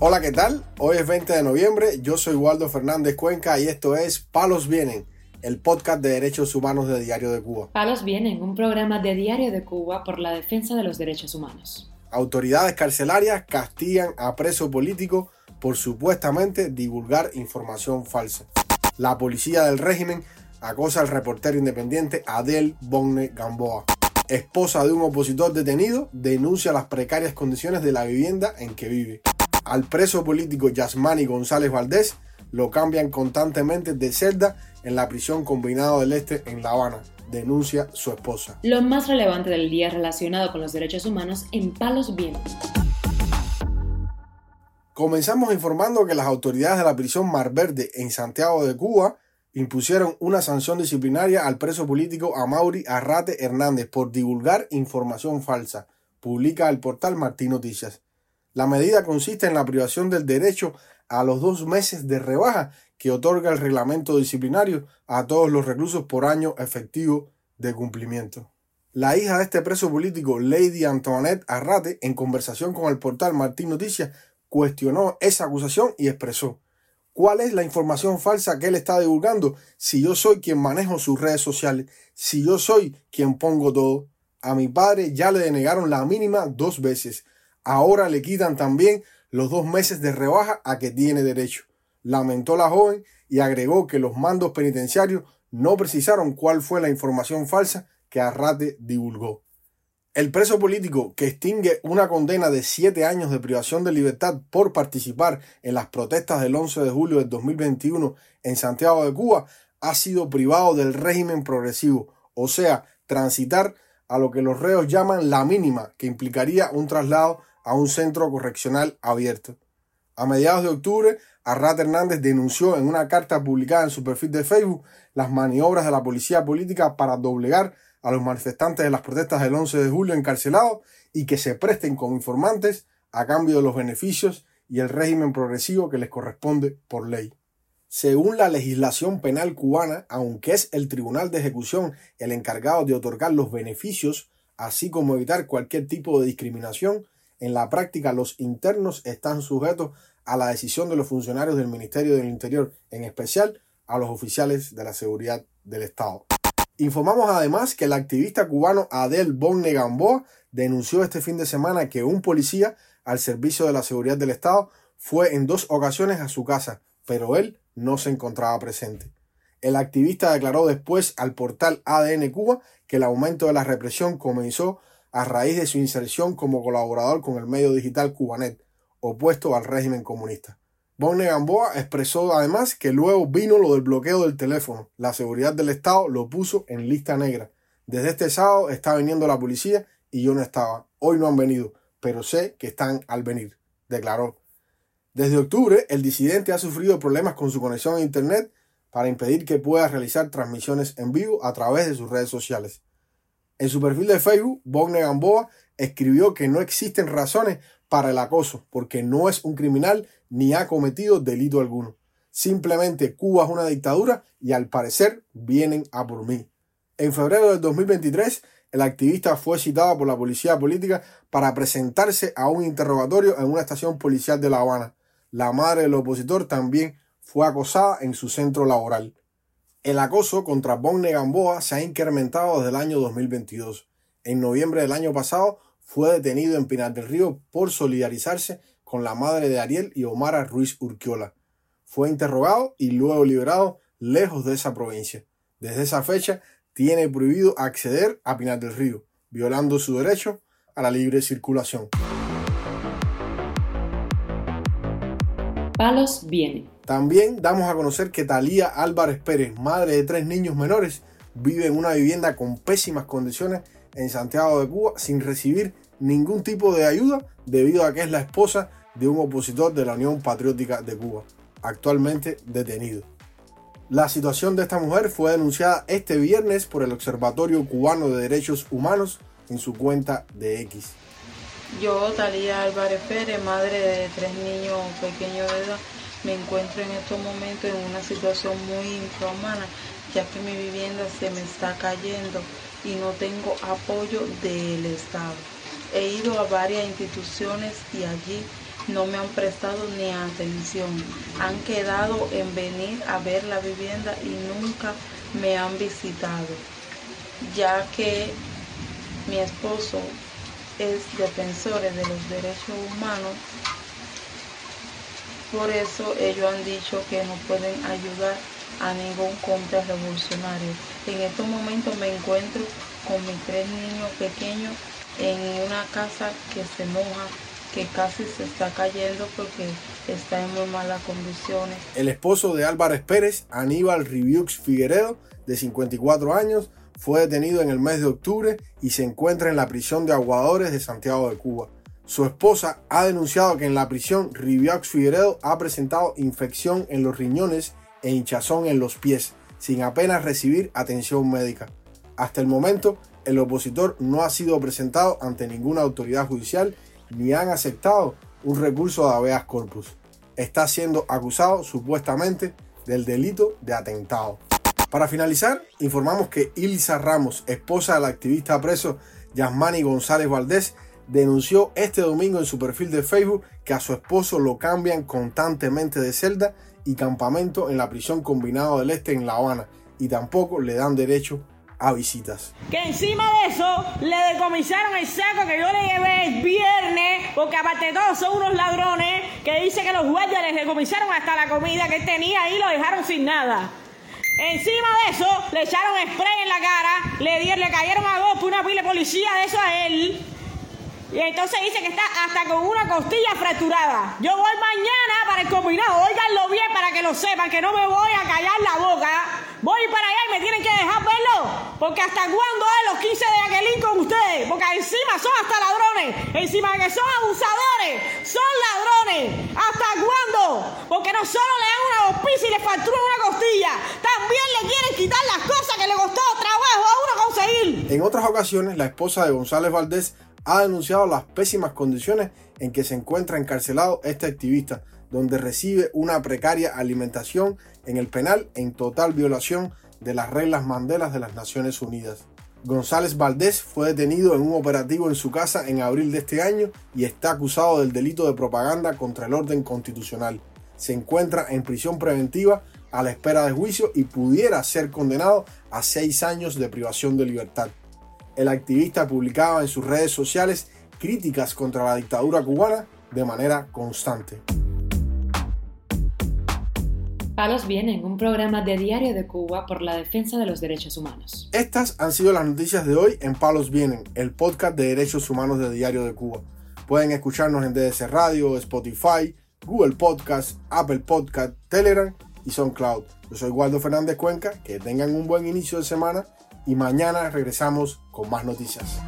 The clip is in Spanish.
Hola, ¿qué tal? Hoy es 20 de noviembre, yo soy Waldo Fernández Cuenca y esto es Palos Vienen, el podcast de derechos humanos de Diario de Cuba. Palos Vienen, un programa de Diario de Cuba por la defensa de los derechos humanos. Autoridades carcelarias castigan a preso político por supuestamente divulgar información falsa. La policía del régimen acosa al reportero independiente Adel Bonne Gamboa. Esposa de un opositor detenido denuncia las precarias condiciones de la vivienda en que vive. Al preso político Yasmani González Valdés lo cambian constantemente de celda en la prisión combinado del Este en La Habana, denuncia su esposa. Lo más relevante del día relacionado con los derechos humanos en Palos Vientos. Comenzamos informando que las autoridades de la prisión Mar Verde en Santiago de Cuba impusieron una sanción disciplinaria al preso político Amaury Arrate Hernández por divulgar información falsa, publica el portal Martín Noticias. La medida consiste en la privación del derecho a los dos meses de rebaja que otorga el reglamento disciplinario a todos los reclusos por año efectivo de cumplimiento. La hija de este preso político, Lady Antoinette Arrate, en conversación con el portal Martín Noticias, cuestionó esa acusación y expresó ¿Cuál es la información falsa que él está divulgando? Si yo soy quien manejo sus redes sociales, si yo soy quien pongo todo. A mi padre ya le denegaron la mínima dos veces. Ahora le quitan también los dos meses de rebaja a que tiene derecho. Lamentó la joven y agregó que los mandos penitenciarios no precisaron cuál fue la información falsa que Arrate divulgó. El preso político que extingue una condena de siete años de privación de libertad por participar en las protestas del 11 de julio del 2021 en Santiago de Cuba ha sido privado del régimen progresivo, o sea, transitar a lo que los reos llaman la mínima, que implicaría un traslado a un centro correccional abierto. A mediados de octubre, Arrat Hernández denunció en una carta publicada en su perfil de Facebook las maniobras de la policía política para doblegar a los manifestantes de las protestas del 11 de julio encarcelados y que se presten como informantes a cambio de los beneficios y el régimen progresivo que les corresponde por ley. Según la legislación penal cubana, aunque es el Tribunal de Ejecución el encargado de otorgar los beneficios, así como evitar cualquier tipo de discriminación, en la práctica, los internos están sujetos a la decisión de los funcionarios del Ministerio del Interior, en especial a los oficiales de la seguridad del Estado. Informamos además que el activista cubano Adel Bonne Gamboa denunció este fin de semana que un policía al servicio de la seguridad del Estado fue en dos ocasiones a su casa, pero él no se encontraba presente. El activista declaró después al portal ADN Cuba que el aumento de la represión comenzó a raíz de su inserción como colaborador con el medio digital Cubanet, opuesto al régimen comunista. Bonne Gamboa expresó además que luego vino lo del bloqueo del teléfono. La seguridad del Estado lo puso en lista negra. Desde este sábado está viniendo la policía y yo no estaba. Hoy no han venido, pero sé que están al venir, declaró. Desde octubre, el disidente ha sufrido problemas con su conexión a Internet para impedir que pueda realizar transmisiones en vivo a través de sus redes sociales. En su perfil de Facebook, Bogne Gamboa escribió que no existen razones para el acoso, porque no es un criminal ni ha cometido delito alguno. Simplemente Cuba es una dictadura y al parecer vienen a por mí. En febrero del 2023, el activista fue citado por la policía política para presentarse a un interrogatorio en una estación policial de La Habana. La madre del opositor también fue acosada en su centro laboral. El acoso contra Bonne Gamboa se ha incrementado desde el año 2022. En noviembre del año pasado fue detenido en Pinar del Río por solidarizarse con la madre de Ariel y Omara Ruiz Urquiola. Fue interrogado y luego liberado lejos de esa provincia. Desde esa fecha tiene prohibido acceder a Pinar del Río, violando su derecho a la libre circulación. Palos viene. También damos a conocer que Talía Álvarez Pérez, madre de tres niños menores, vive en una vivienda con pésimas condiciones en Santiago de Cuba sin recibir ningún tipo de ayuda debido a que es la esposa de un opositor de la Unión Patriótica de Cuba, actualmente detenido. La situación de esta mujer fue denunciada este viernes por el Observatorio Cubano de Derechos Humanos en su cuenta de X. Yo, Talía Álvarez Pérez, madre de tres niños pequeños de edad, me encuentro en estos momentos en una situación muy infrahumana, ya que mi vivienda se me está cayendo y no tengo apoyo del Estado. He ido a varias instituciones y allí no me han prestado ni atención. Han quedado en venir a ver la vivienda y nunca me han visitado, ya que mi esposo es defensor de los derechos humanos. Por eso ellos han dicho que no pueden ayudar a ningún contrarrevolucionario. En estos momentos me encuentro con mis tres niños pequeños en una casa que se moja, que casi se está cayendo porque está en muy malas condiciones. El esposo de Álvarez Pérez, Aníbal Riviux Figueredo, de 54 años, fue detenido en el mes de octubre y se encuentra en la prisión de Aguadores de Santiago de Cuba. Su esposa ha denunciado que en la prisión Riviux Figueredo ha presentado infección en los riñones e hinchazón en los pies, sin apenas recibir atención médica. Hasta el momento, el opositor no ha sido presentado ante ninguna autoridad judicial ni han aceptado un recurso de habeas corpus. Está siendo acusado supuestamente del delito de atentado. Para finalizar, informamos que Ilsa Ramos, esposa del activista preso Yasmani González Valdés, denunció este domingo en su perfil de Facebook que a su esposo lo cambian constantemente de celda y campamento en la prisión combinado del Este en La Habana y tampoco le dan derecho a visitas. Que encima de eso le decomisaron el saco que yo le llevé el viernes, porque aparte de todo son unos ladrones que dice que los guardias les decomisaron hasta la comida que él tenía y lo dejaron sin nada. Encima de eso le echaron spray en la cara, le, le cayeron a golpe una pila de policía de eso a él. Y entonces dice que está hasta con una costilla fracturada. Yo voy mañana para el combinado. Óiganlo bien para que lo sepan, que no me voy a callar la boca. Voy para allá y me tienen que dejar verlo. Porque hasta cuándo es los 15 de Aquelín con ustedes. Porque encima son hasta ladrones. Encima que son abusadores. Son ladrones. ¿Hasta cuándo? Porque no solo le dan una hospicia y le fracturan una costilla. También le quieren quitar las cosas que le costó trabajo a uno conseguir. En otras ocasiones, la esposa de González Valdés ha denunciado las pésimas condiciones en que se encuentra encarcelado este activista, donde recibe una precaria alimentación en el penal en total violación de las reglas Mandelas de las Naciones Unidas. González Valdés fue detenido en un operativo en su casa en abril de este año y está acusado del delito de propaganda contra el orden constitucional. Se encuentra en prisión preventiva a la espera de juicio y pudiera ser condenado a seis años de privación de libertad el activista publicaba en sus redes sociales críticas contra la dictadura cubana de manera constante. Palos Vienen, un programa de Diario de Cuba por la defensa de los derechos humanos. Estas han sido las noticias de hoy en Palos Vienen, el podcast de derechos humanos de Diario de Cuba. Pueden escucharnos en DDC Radio, Spotify, Google Podcast, Apple Podcast, Telegram y SoundCloud. Yo soy Waldo Fernández Cuenca, que tengan un buen inicio de semana y mañana regresamos con más noticias.